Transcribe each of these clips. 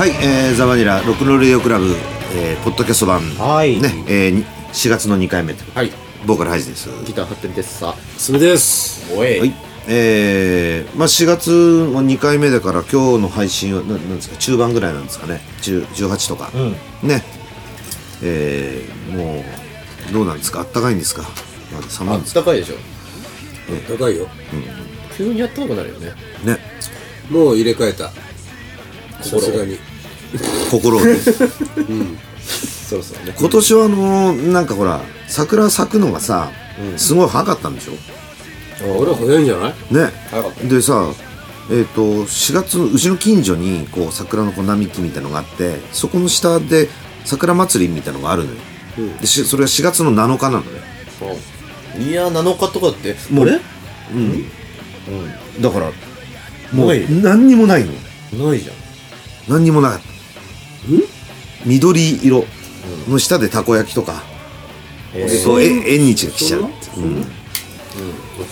はい、えー、ザ・バニラロックンロールレディオクラブ、えー、ポッドキャスト版、はい。ねえーに、4月の2回目とはい。ボーカルハイジです。ギター張ってるです。さすみです。おい、はい。えー、まあ4月の2回目だから今日の配信はななんですか中盤ぐらいなんですかね。10 18とか、うん。ね。えー、もうどうなんですか？あったかいんですか？まだ寒いあんですか？ったかいでしょ。高いよ。急にあったかくなるよね。ね。もう入れ替えた。さすがに心をね。そろそろね。今年はあのーなんかほら桜咲くのがさ、すごい早かったんでしょ？俺は早いんじゃない？ね。早かった。でさえっ、と4月うちの近所にこう桜のこう並木みたいのがあってそこの下で桜祭りみたいのがあるのよ、でしそれは4月の7日なのね。いや7日とかってもうあれ？だからもう何にもないの。ないじゃん。何にもなかった緑色の下でたこ焼きとか、えそうえ縁日が来ちゃうって。うん。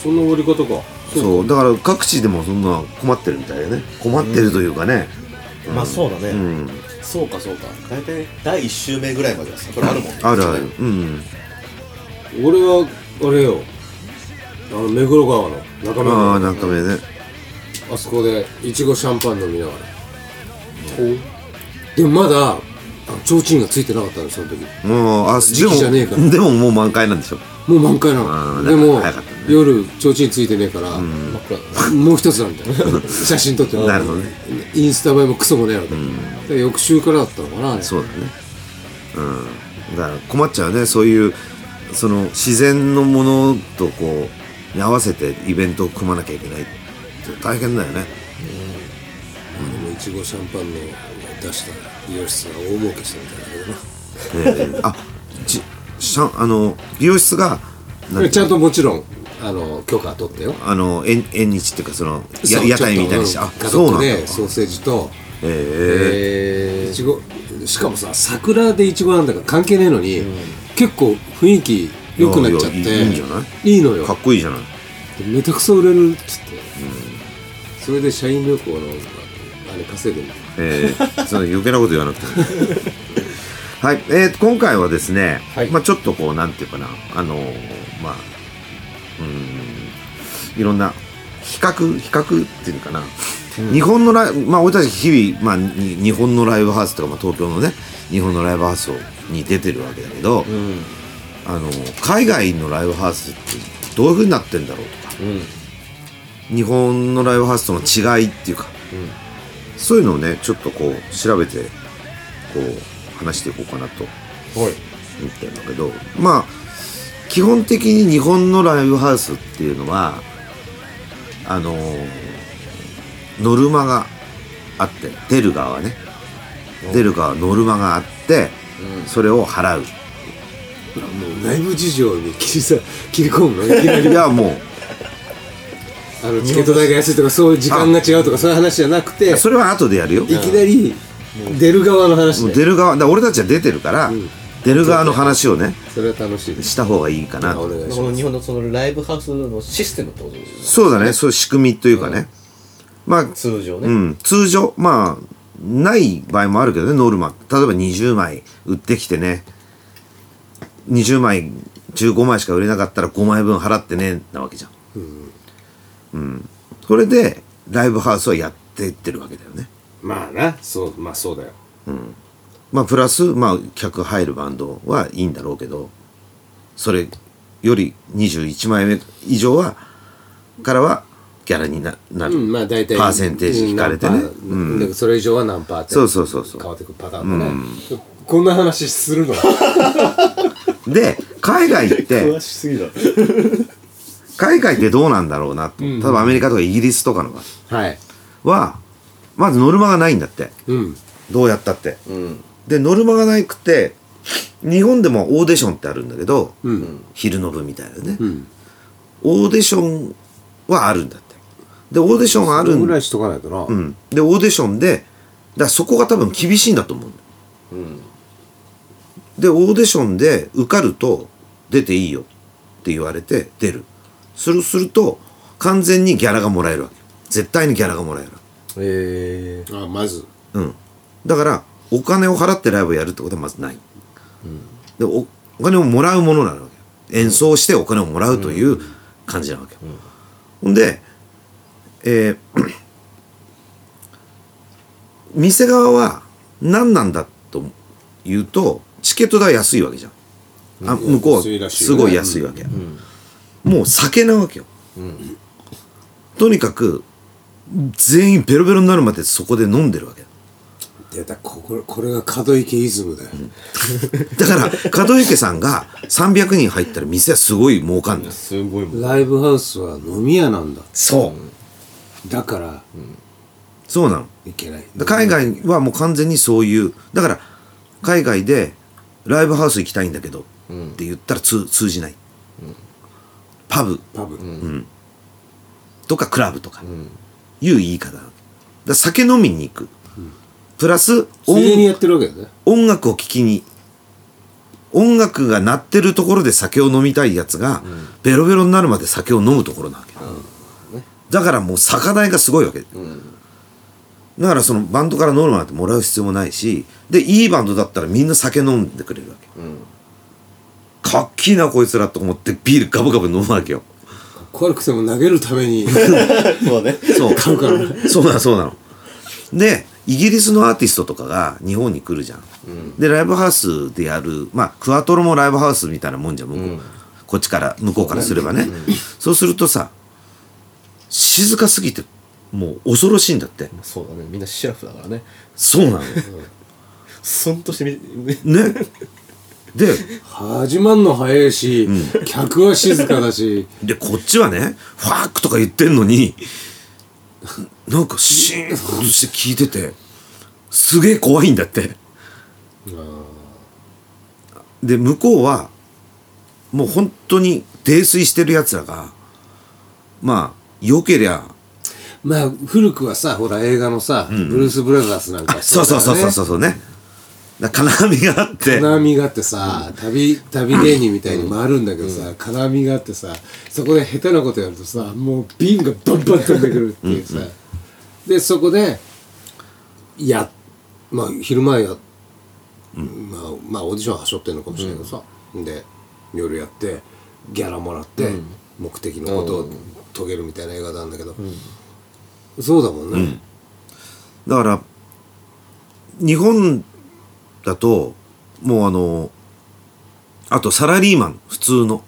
そんな終わり方か。そう。だから各地でもそんな困ってるみたいでね。困ってるというかね、まあそうだね、うん。そうかそうか。大体第1週目ぐらいまでは桜あるもんね。あるある。うん。俺はあれよ。あの目黒川の中目あああなんか目ね。あそこでいちごシャンパン飲みながらでもまだあ提灯がついてなかったのその時。もうあ時期じゃねえから。でもでももう満開なんでしょ？もう満開なの。でもね。夜提灯ついてねえから真っ暗だねもう一つなんだよ写真撮ってなるほどね。インスタ映えもクソもねえわけ、で翌週からだったのかなそうだね。うん。だから困っちゃうねそういうその自然のものとこうに合わせてイベントを組まなきゃいけないって大変だよね。でもいちごシャンパンの出した美容室が大儲けしたみたいだけどな。えーあちしゃあの美容室がちゃんともちろんあの許可取ったよ。あの縁縁日っていうかそのや屋台みたいにしてあそうなんだ。ソーセージとええいちごしかもさ桜でいちごなんだから関係ねえのに、結構雰囲気良くなっちゃっていやいんじゃない？いいのよ。ー、かっこいいじゃない？めたくそ売れるっつって、それで社員旅行のあれ稼いでるえー、その余計なこと言わなくても。はい、えー、今回はですね、はい。まあちょっとこうなんていうかなあのーまあうーんいろんな比較比較っていうのかな、日本のライブまあ俺たち日々、まあ、に日本のライブハウスとか、まあ、東京のね日本のライブハウスをに出てるわけだけど、うん。あの海外のライブハウスってどういうふうになってんだろうとか。うん。日本のライブハウスとの違いっていうか、そういうのをねちょっとこう調べてこう話していこうかなとはい。思ってるんだけどまあ基本的に日本のライブハウスっていうのはあのノルマがあって出る側はね出る側はノルマがあって、それを払う。もう内部事情に切りさ切り込むの？いきないりやもあのチケット代が安いとかそういう時間が違うとかそういう話じゃなくてうそれは後でやるよ。いきなり出る側の話で。出る側だ俺たちは出てるから、ん。出る側の話をねそれは楽しい。ですした方がいいかなと。お願いしこの日本のそのライブハウスのシステムってことですよそうだね。そういう仕組みというかね、まあ通常ね、うん、通常まあない場合もあるけどねノルマ。例えば20枚売ってきてね。20枚15枚しか売れなかったら5枚分払ってねなわけじゃんうん、それでライブハウスはやっていってるわけだよね。まあな。そうまあそうだよ。まあプラスまあ客入るバンドはいいんだろうけどそれより21枚目以上はからはギャラにななる、うんまあ大体。パーセンテージ引かれてね。うんそれ以上は何パーって。そうそうそうそう。変わってくるパターンだね、こんな話するの？で海外って しすぎだ海外ってどうなんだろうなと、例えばアメリカとかイギリスとかのはい。はまずノルマがないんだって。うん。どうやったって。うん。でノルマがなくて日本でもオーディションってあるんだけど、うん。昼の部みたいなね、うん。オーディションはあるんだって。でオーディションがあるんぐらいしとかないとな、うん、でオーディションでだそこが多分厳しいんだと思ううん。でオーディションで受かると出ていいよって言われて出るするすると完全にギャラがもらえるわけ。絶対にギャラがもらえるえあまず。うん。だからお金を払ってライブをやるってことはまずない、でおお金をもらうものなわけ。演奏してお金をもらうという感じなわけ。よ、ほんでえー 店側は何なんだというとチケット代安いわけじゃん。あ向こうはすごい安いわけ、もう酒なわけよ、とにかく全員ベロベロになるまでそこで飲んでるわけ。出たこここれが門池イズムだよ、だから門池さんが300人入ったら店はすごい儲かんですすごいライブハウスは飲み屋なんだ。そう。だからそうなの。いけない。だ海外はもう完全にそういうだから海外でライブハウス行きたいんだけどって言ったら通通じない、パブ。パブ、とかクラブとか。いう言い方。だ酒飲みに行く、プラスついでにやってるわけだね。音楽を聴きに。音楽が鳴ってるところで酒を飲みたいやつが、ベロベロになるまで酒を飲むところなわけ、だからもう酒代がすごいわけ、だからそのバンドからノルマなんてもらう必要もないしでいいバンドだったらみんな酒飲んでくれるわけ、かっきいなこいつらと思ってビールガブガブ飲むわけよ。怖くても投げるために。そうね。そう。買うから。ねそうなのそうなの。でイギリスのアーティストとかが日本に来るじゃん、でライブハウスでやるまあクワトロもライブハウスみたいなもんじゃん向こう、こっちから向こうからすればね。そうするとさ静かすぎてもう恐ろしいんだって。そうだね。みんなシラフだからね。そうなの。スンとしてね で始まんの早いし、客は静かだし。でこっちはねファークとか言ってんのになんかシーンとして聞いててすげえ怖いんだって。で向こうはもう本当に泥酔してるやつらがまあよけりゃまあ古くはさほら映画のさ、ブルース・ブラザースなんかそうそうそうそうそうそうね。だ金網があって。金網があってさ、旅旅芸人みたいに回るんだけどさ、金網があってさそこで下手なことやるとさもう瓶がバンバン飛んでくるっていうさ、でそこでやまあ昼前や、まあまあオーディションはしょってんのかもしれないけどさ、で夜やってギャラもらって、目的のことを遂げるみたいな映画なんだけど、そうだもんね、だから日本だともうあのあとサラリーマン普通の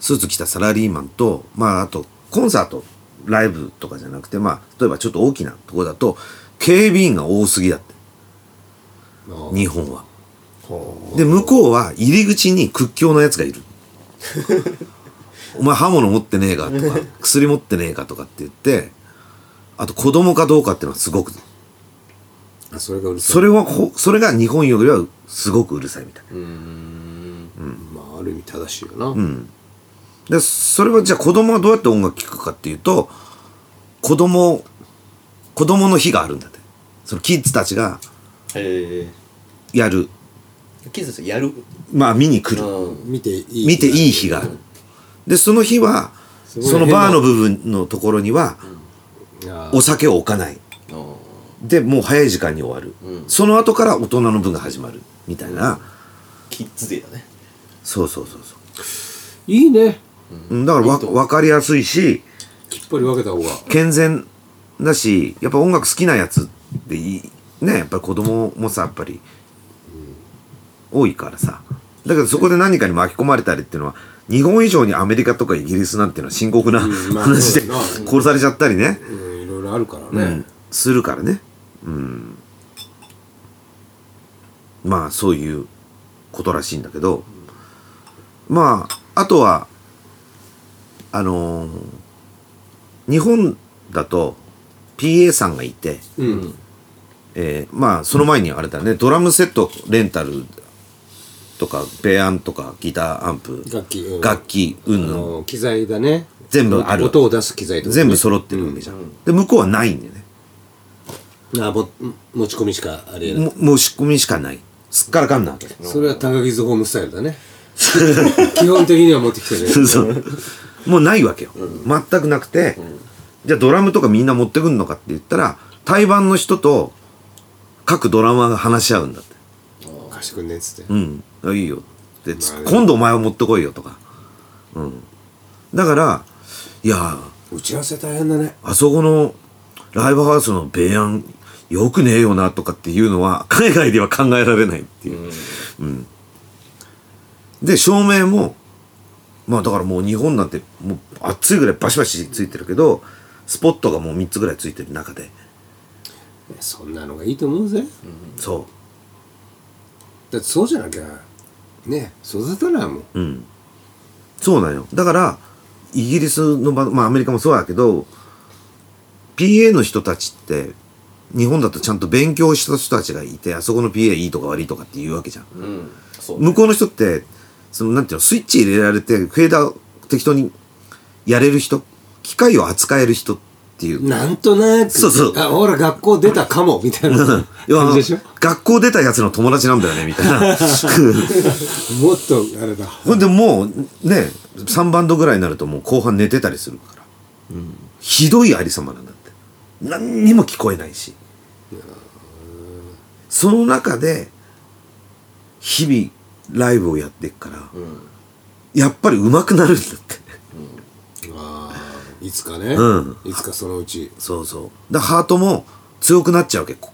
スーツ着たサラリーマンとまああとコンサートライブとかじゃなくてまあ例えばちょっと大きなところだと警備員が多すぎだって。日本は。で向こうは入り口に屈強なやつがいる。お前刃物持ってねえかとか 薬持ってねえかとかって言ってあと子供かどうかっていうのはすごく。あそれがうるさい。それはほそれが日本よりはすごくうるさいみたい。な。まあある意味正しいよな、でそれはじゃあ子供はどうやって音楽聴くかっていうと子供子供の日があるんだって。そのキッズたちがへやる。えキズさんやる？まあ見に来る。うん。見ていい見ていい日がある。でその日はすごいそのバーの部分のところにはあお酒を置かないでもう早い時間に終わる、その後から大人の分が始まるみたいな、キッズデーだね。そうそうそうそいいね。ううん。だからわ分かりやすいしきっぱり分けた方が。健全だしやっぱ音楽好きなやつでいい。ねやっぱり子供もさやっぱり多いからさ。だけどそこで何かに巻き込まれたりっていうのは日本以上にアメリカとかイギリスなんていうのは深刻な。話で殺されちゃったりね、うんいろいろあるからね。うん、するからねうん。まあそういうことらしいんだけどまああとはあのー日本だと PA さんがいて、うん。えーまあその前にあれだねドラムセットレンタルとかベアンとかギターアンプ楽器うん。楽器うん。機材だね。全部ある。音を出す機材とかね。全部揃ってるわけじゃん、で向こうはないんだよねあも持ち込みしかありえない。ももう仕込みしかない。すっからかんなわけ。それは高木ズホームスタイルだね。基本的には持ってきてるそう。もうないわけよ、全くなくて、じゃあドラムとかみんな持ってくんのかって言ったら対バンの人と各ドラマが話し合うんだって。貸してくんねっつって。うん。あいいよ。で、まあね。今度お前は持ってこいよとか。うん。だからいや打ち合わせ大変だね。あそこのライブハウスの米安よくねえよなとかっていうのは 海外では考えられないっていう、うん。で照明もまあだからもう日本なんてもう暑いぐらいバシバシついてるけどスポットがもう3つぐらいついてる中で。そんなのがいいと思うぜ。そだってそうじゃなきゃね育たないもん。ううん。そうなんよ。だからイギリスの場まあアメリカもそうだけど PA の人たちって日本だとちゃんと勉強した人たちがいてあそこの PA いいとか悪いとかって言うわけじゃん。うん。そう向こうの人ってそのなんていうのスイッチ入れられてフェーダー適当にやれる人機械を扱える人っていう。なんとなくそうそう。あほら学校出たかもみたいな。感じでしょ学校出たやつの友達なんだよねみたいな。もっとあれだ。ほんでもうね3バンドぐらいになるともう後半寝てたりするから、ひどいありさまなんだって。何にも聞こえないしその中で日々ライブをやっていくから、やっぱり上手くなるんだって。あーいつかね、うん。いつかそのうち。そうそう。だハートも強くなっちゃうわけ。こ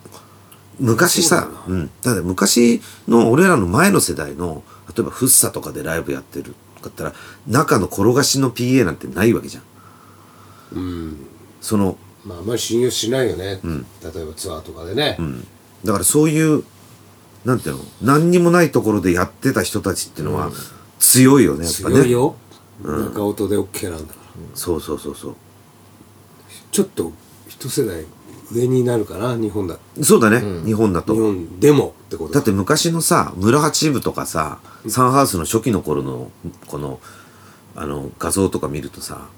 昔さう、ん、だって昔の俺らの前の世代の例えばフッサとかでライブやってるかったら中の転がしの PA なんてないわけじゃん。うん。そのまああんまり信用しないよね、例えばツアーとかでね、だからそういうなんていうの何にもないところでやってた人たちっていうのは強いよねやっぱね。強いよ、中音で OK なんだから。そうそうそうそう。ちょっと一世代上になるかな日本だ。そうだね、日本だと。日本でもってこと。だって昔のさ村八部とかさサンハウスの初期の頃のこのあの画像とか見るとさ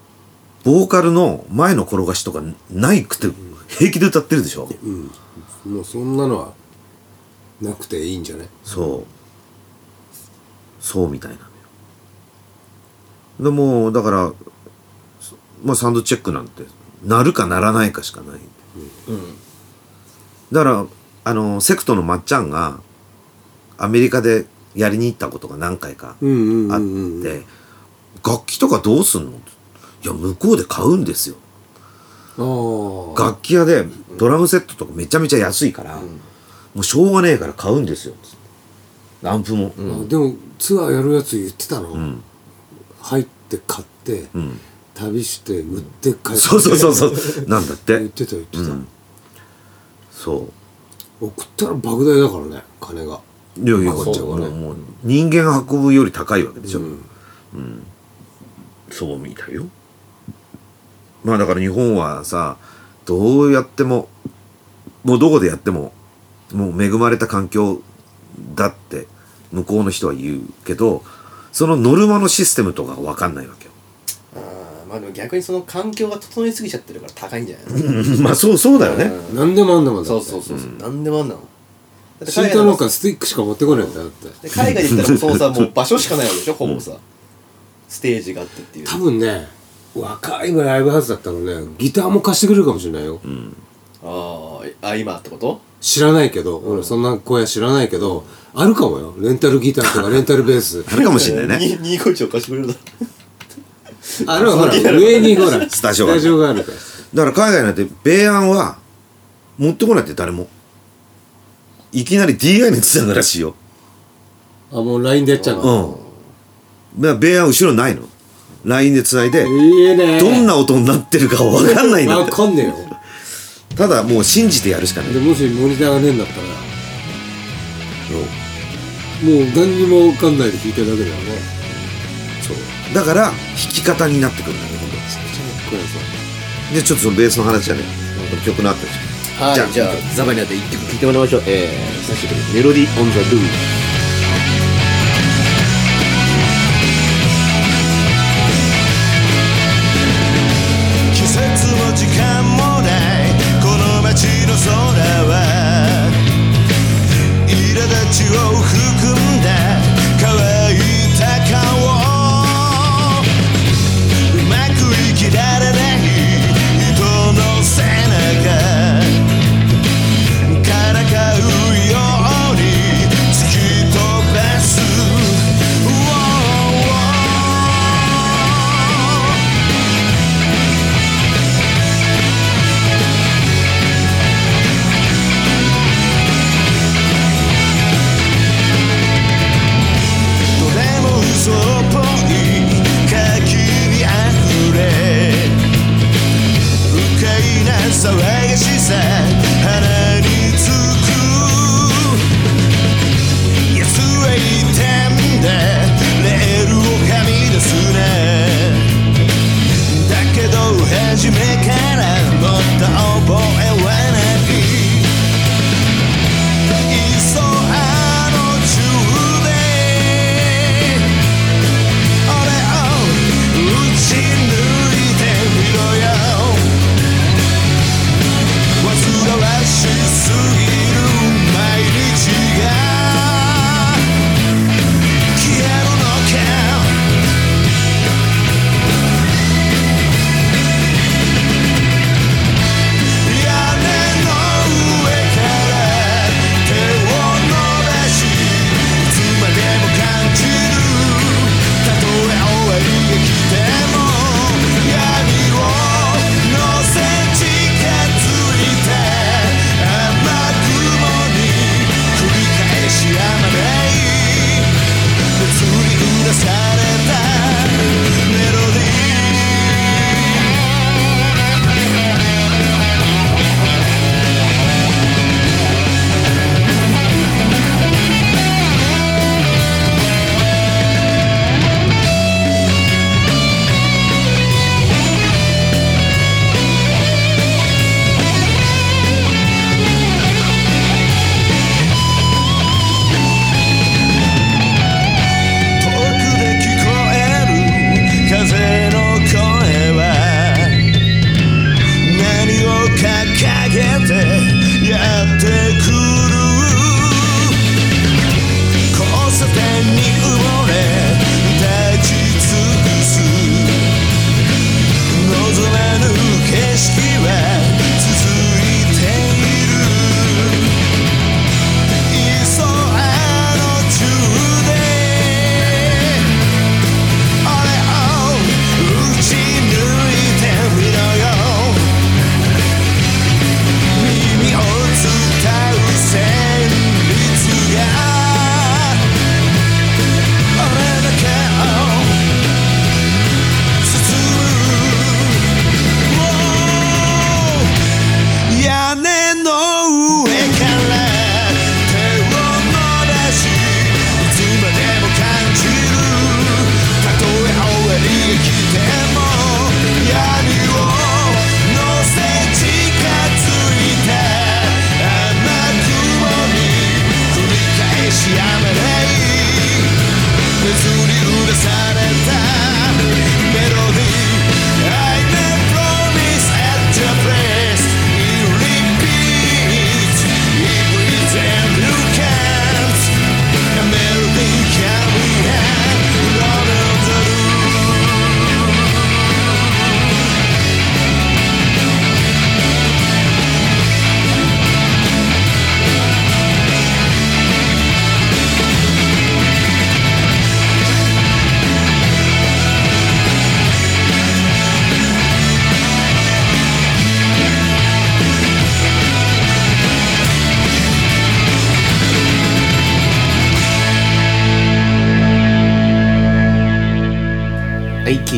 ボーカルの前の転がしとかないくて平気で歌ってるでしょ、もうそんなのはなくていいんじゃない？そう。そうみたいなのよ。でもだからまあサウンドチェックなんてなるかならないかしかない、だからあのセクトのまっちゃんがアメリカでやりに行ったことが何回かうんうんあっうん。うんて楽器とかどうすんの？いや向こうで買うんですよ。楽器屋でドラムセットとかめちゃめちゃ安いから、もうしょうがねえから買うんですよ。アンプも、あでもツアーやるやつ言ってたの、ん。入って買って、ん。旅して売って帰って。そうそうそうそう。なんだって。言ってた言ってた、そう。送ったら莫大だからね金が。いやいやもう人間が運ぶより高いわけでしょ、うん。そうみたいよ。まあだから日本はさどうやってももうどこでやってももう恵まれた環境だって向こうの人は言うけどそのノルマのシステムとか分かんないわけよ。あーまあでも逆にその環境が整いすぎちゃってるから高いんじゃないの？まあそうそうだよね、うん何でもあんだもんだ。そうそうそうそう。何でもあんなのだってシー海外でト農家スティックしか持ってこないんだよだって。で海外で言ったらもうそうさもう場所しかないわけでしょほぼさ。ステージがあってっていう。多分ね若いライブハウスだったらねギターも貸してくれるかもしれないよ、あーあ今ってこと？知らないけど、俺そんな小屋知らないけど、あるかもよ。レンタルギターとか レンタルベース。あるかもしれないね。に251を貸してくれるだ あるほら上にほらスタジオがあるがあるから。だから海外なんて米安は持ってこないって誰も。いきなり DI につなぐらしいよ。あもう LINE でやっちゃううの、ん。だから米安後ろないの LINE でつないでいいね。どんな音になってるか分かんないんだわって。かんねえよ。ただもう信じてやるしかない。でもしモニターがねえんだったら。もう何にもわかんないで弾いてるだけだよね。そう。だから弾き方になってくるんだね今度。これさでちょっとそのベースの話はね曲のあったでしょはいじゃあ。じゃあザバニアで一曲聴いてもらいましょう。えー久しぶりメロディー・オン・ザ・ルー a legacy said.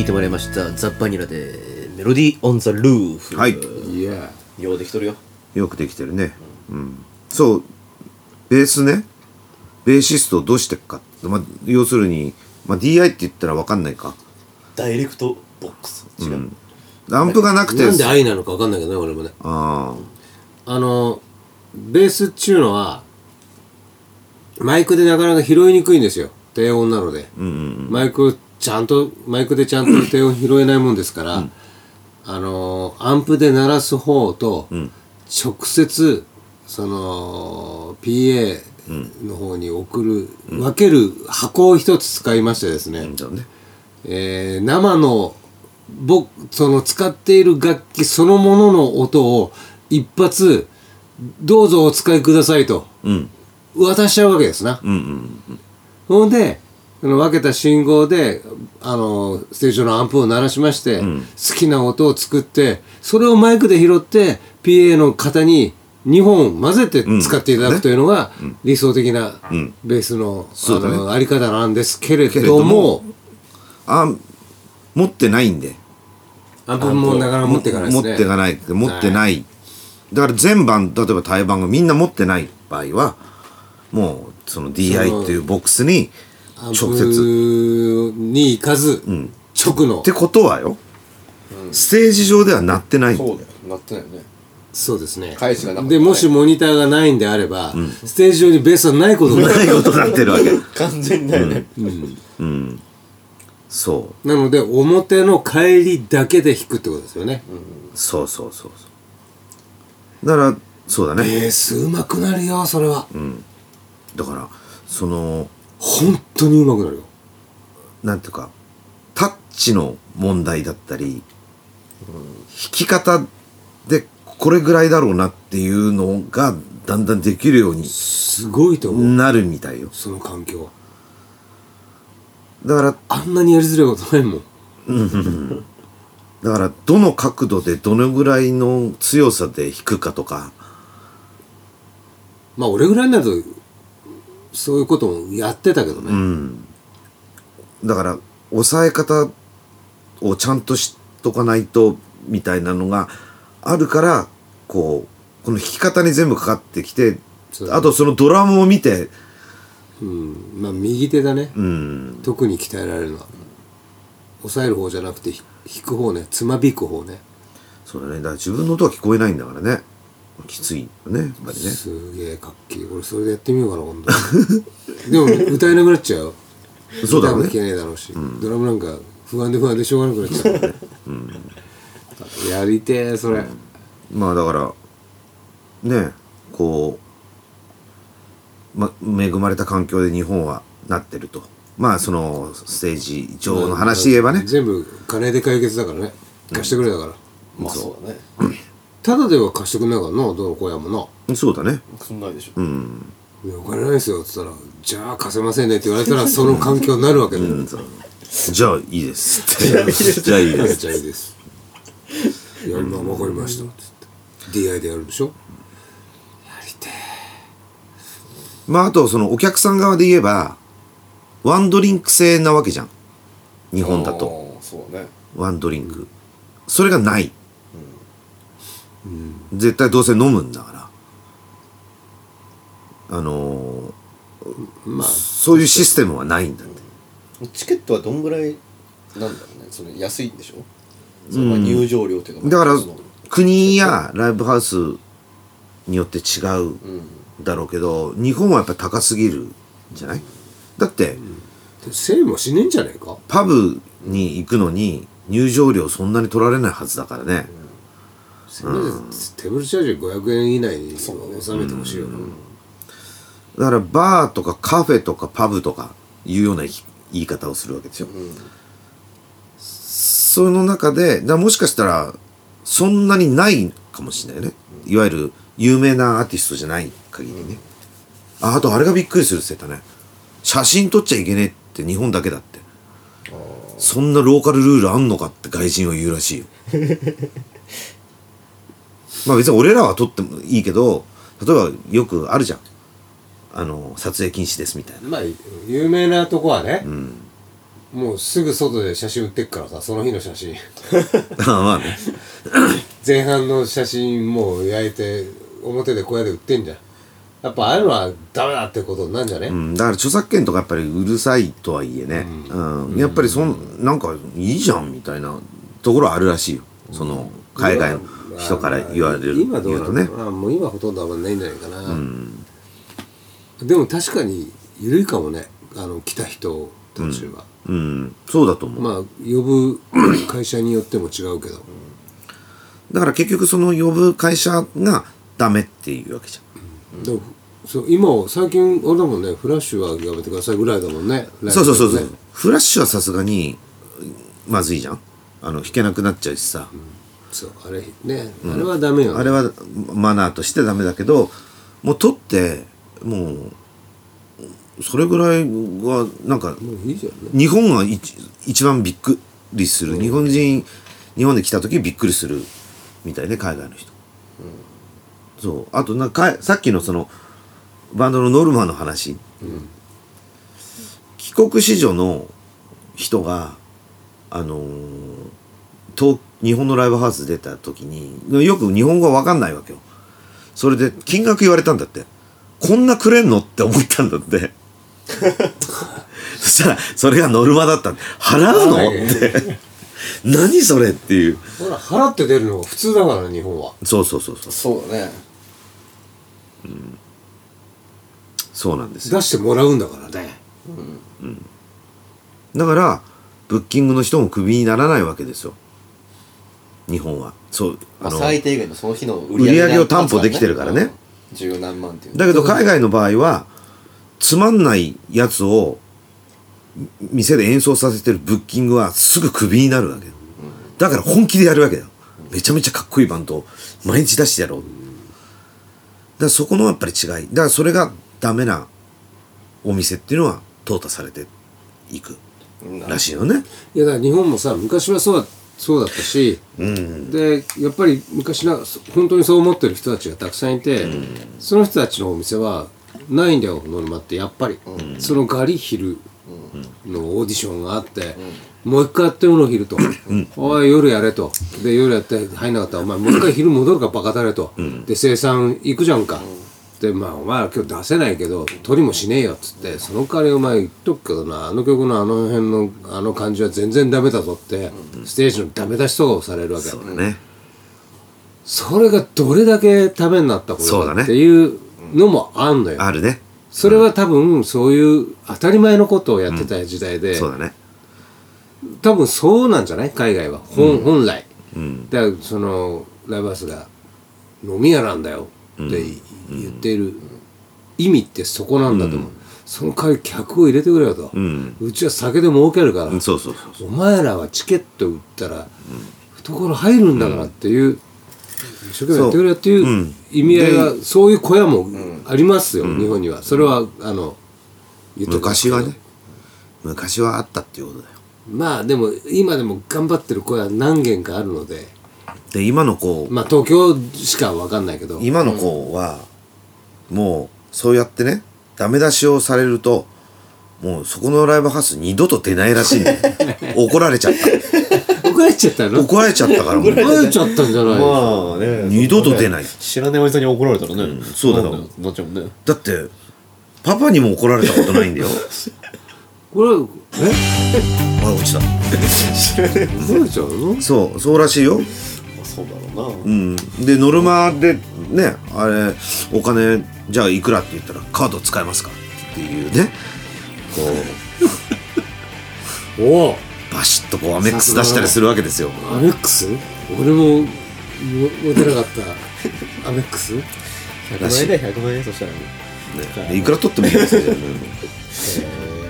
聞いてもらいました。ザ・バニラで、メロディー・オン・ザ・ルーフ。はい。いやようできとるよ。よくできてるね。うん。そうベースね。ベーシストをどうしてっか、まあ、要するに、まあ、DI って言ったら分かんないか。ダイレクトボックス。違う。アンプがなくて。なんで愛なのか分かんないけどね俺もね。ああのベースっちゅうのはマイクでなかなか拾いにくいんですよ。低音なので、マイクをちゃんとマイクでちゃんと低音拾えないもんですから、あのアンプで鳴らす方と、直接その PA の方に送る、分ける箱を一つ使いましてですね、あだね。えー生の僕その使っている楽器そのものの音を一発どうぞお使いくださいとうん。渡しちゃうわけですな。うんうんほんでその分けた信号であのステージ上のアンプを鳴らしまして、好きな音を作ってそれをマイクで拾って PA の方に2本混ぜて使っていただくというのが理想的なベースの,、あのあり方なんですけれどどももあ持ってないんで。アンプもなかなか持っていかないですね。持っていかない持ってない、だから全番例えば対バンがみんな持ってない場合はもうその DI っていうボックスに直接。プに行かず、直の。ってことはよ、ステージ上では鳴ってないんだよ。そうだよ。なってないよね。そうですね。返しがなかったでもしモニターがないんであれば、ステージ上にベースはないことがない音になってるわけ。完全だよね。そなので表の帰りだけで弾くってことですよね、うそうそうそうそう。だからそうだね、ベース上手くなるよそれは、だからその本当に上手くなるよ。なんていうかタッチの問題だったり、弾き方でこれぐらいだろうなっていうのがだんだんできるようにすごいと思う、なるみたいよ。その環境だからあんなにやりづらいことないもん。だからどの角度でどのぐらいの強さで弾くかとか。まあ俺ぐらいになるとそういうこともやってたけどね、だから抑え方をちゃんとしとかないとみたいなのがあるからこうこの弾き方に全部かかってきてねあとそのドラムを見てうん。まあ右手だね、うん。特に鍛えられるのは。抑える方じゃなくてひ弾く方ね。つまびく方ね。そうだね。だから自分の音は聞こえないんだからねきついよねやっぱりね。すげえかっけえ。俺それでやってみようかな今度。でも歌えなくなっちゃう。よそうだろうね。歌も聴けねえだろうし、ドラムなんか不安で不安でしょうがなくなっちゃう、やりてえそれ、まあだからねこう、ま、恵まれた環境で日本はなってると。まあそのステージ上の話で言えばね。全部金で解決だからね。貸してくれだから、まあそうだね。ただでは貸してくれないからなどの小屋もな。そうだね。そんないでしょ。いやお金ないですよっつったら「じゃあ貸せませんね」って言われたらその環境になるわけだよ、じゃあいいです。っ てじゃあいいです。じゃあいいです。いやまあ分かりましたっつって。DI でやるでしょ。やりてえ。まああとそのお客さん側で言えばワンドリンク制なわけじゃん。日本だと。と。そうだね。ワンドリンク。それがない、絶対どうせ飲むんだから。あのーまあそういうシステムはないんだって。チケットはどんぐらいなんだろうね？それ安いんでしょ？そのまあ入場料っていうか。だから国やライブハウスによって違うだろうけど日本はやっぱ高すぎるんじゃない？だって1000円もしねえんじゃねえか？パブに行くのに入場料そんなに取られないはずだからね、せめてテーブルチャージ500円以内に収めてほしいよな、だからバーとかカフェとかパブとかいうような言い方をするわけですよ、その中でだもしかしたらそんなにないかもしれないね、いわゆる有名なアーティストじゃない限りね、ああとあれがびっくりするって言ってたね。写真撮っちゃいけねえって日本だけだって。そんなローカルルールあんのかって外人は言うらしいよ まあ別に俺らは撮ってもいいけど例えばよくあるじゃん。あの撮影禁止ですみたいな。まあ有名なとこはね、もうすぐ外で写真売ってっからさその日の写真。ああまあね。前半の写真もう焼いて表で小屋で売ってんじゃん。やっぱああいうのはダメだってことになんじゃね、うん、だから著作権とかやっぱりうるさいとはいえね、うん。やっぱりそんなんかいいじゃんみたいなところはあるらしいよ。その海外の人から言われる今どうとねなんだろうなもう今ほとんどあんまないんじゃないかな、でも確かに緩いかもね。あの来た人たちは、うん。そうだと思う、まあ呼ぶ会社によっても違うけど、だから結局その呼ぶ会社がダメっていうわけじでもそう今最近あれだもんね。フラッシュはやめてくださいぐらいだもんね。ゃんそうそうそう。そう、ね。フラッシュはさすがにまずいじゃん。あの弾けなくなっちゃうしさ、そうあれね、あれはダメよ、ね、あれはマナーとしてダメだけどもう取ってもうそれぐらいはなんか日本が一一番びっくりする、日本人日本で来た時びっくりするみたいね海外の人、そう。あとなんかさっきのそのバンドのノルマの話、帰国子女の人があのー東日本のライブハウス出た時によく日本語わかんないわけよ。それで金額言われたんだって。こんなくれんのって思ったんだって。そしたらそれがノルマだった払うの？って。何それっていう。ほら払って出るのが普通だからね日本は。そうそうそうそう。そうだね。そうなんですよ。出してもらうんだからね。だからブッキングの人もクビにならないわけですよ日本は。そうまああの最低限のその日の売売り上げを担保できてるからね。うん。十何万っていう。だけど海外の場合はつまんないやつを店で演奏させてるブッキングはすぐクビになるわけよ。だから本気でやるわけだよ。めちゃめちゃかっこいいバンドを毎日出してやろう。だからそこのやっぱり違い。だからそれがダメなお店っていうのは淘汰されていくらしいよね。いやだから日本もさ昔はそうだそうだったし、でやっぱり昔なそ本当にそう思ってる人たちがたくさんいて、その人たちのお店はないんだよノルマってやっぱり、そのガリヒルのオーディションがあって、もう一回やってよの昼と、おい夜やれと。で夜やって入んなかったらお前もう一回昼戻るかバカだれと、で生産行くじゃんか、でまあお前ら今日出せないけど取りもしねえよっつってその代わりお前言っとくけどなあの曲のあの辺のあの感じは全然ダメだぞって、ステージのダメ出しとかをされるわけ。そうだね。それがどれだけためになったことだっていうのもあんのよ、あるね。それは多分そういう当たり前のことをやってた時代で、そうだね。多分そうなんじゃない？海外は。本,、本来、だからそのライブハウスが飲み屋なんだよって言っている意味ってそこなんだと思う、その代わり客を入れてくれよと、ん。うちは酒で儲けるから、うんそうそうそうお前らはチケット売ったら懐入るんだからっていう、一生懸命やってくれよっていううん意味合いがそういう小屋もありますよ、日本には。それはあの昔はね昔はあったっていうことだよ。まあでも今でも頑張ってる小屋何軒かあるので。で今の子まあ東京しか分かんないけど。今の子はもうそうやってねダメ出しをされるともうそこのライブハウス二度と出ないらしいんだよ。怒られちゃった。怒られちゃったの？怒られちゃったからもう怒られちゃったんじゃないまあね。二度と出ない。知らないおじさんに怒られたらね、そうだよ。なっちゃうもんね。だってパパにも怒られたことないんだよ。これえ？あ落ちた。怒られちゃうのそうそうらしいよ。そうだろうな、うん。でノルマでねあれお金じゃあいくらって言ったらカード使えますか？っていうね。こう。おお。バシッとこうアメックス出したりするわけですよ。アメックス？俺もも持てなかった。アメックス？100万円だよ100万円。そしたらね。ね。いくら取ってもいいんですよ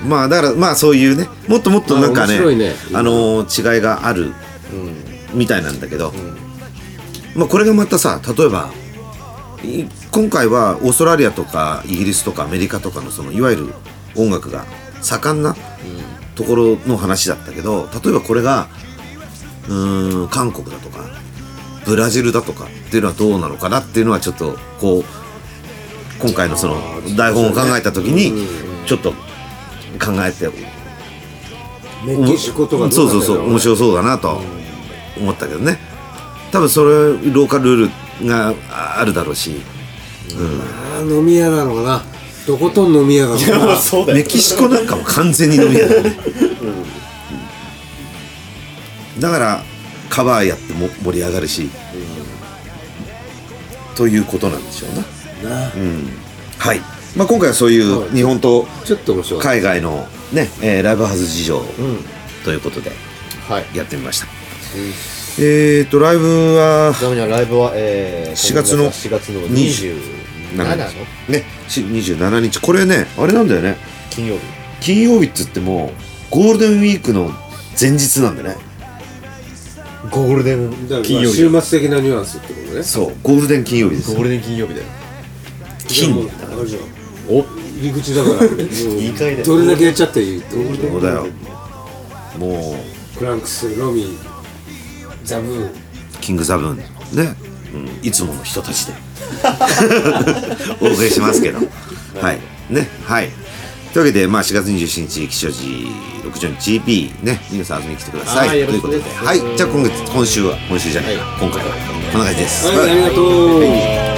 まあだからまあそういうね。もっともっとなんかねあね。あのー違いがあるみたいなんだけど、まあこれがまたさ例えばい今回はオーストラリアとかイギリスとかアメリカとかのそのいわゆる音楽が盛んなところの話だったけど例えばこれがうーん韓国だとかブラジルだとかっていうのはどうなのかなっていうのはちょっとこう今回のその台本を考えた時にちょっと考えてメキシコとかどそうそうそう面白そうだなと思ったけどね多分それローカルルールがあるだろうし。あー飲み屋なのかな。とことん飲み屋なのかな。そうだよ。メキシコなんかも完全に飲み屋だよねだからカバーやっても盛り上がるし。ということなんでしょうな。な。はい、まあ、今回はそういう日本と海外のね、えーライブハウス事情ということではい。やってみました、えーとライブはちなみにライブは、えー、4月の4月の27 27のねし27日。これねあれなんだよね。金曜日。金曜日っつってもゴールデンウィークの前日なんでね。ゴールデンだから金曜日。週末的なニュアンスってことね。そうゴールデン金曜日です。ゴールデン金曜日だよ。金。もうあれじゃん。お。入り口だから。どれだけやっちゃっていい？そうだよ。もクランクスロミーザブー。ンうキングザブンね、うん、いつもの人たちで。お送りしますけど。はい。ね。はい。というわけで、まあ、4月27日吉祥寺6条 GP ね。皆さん遊びに来てください。ということで。はい。じゃあ今月今週は今週じゃないか、今回は。こんな感じです、はいありがとう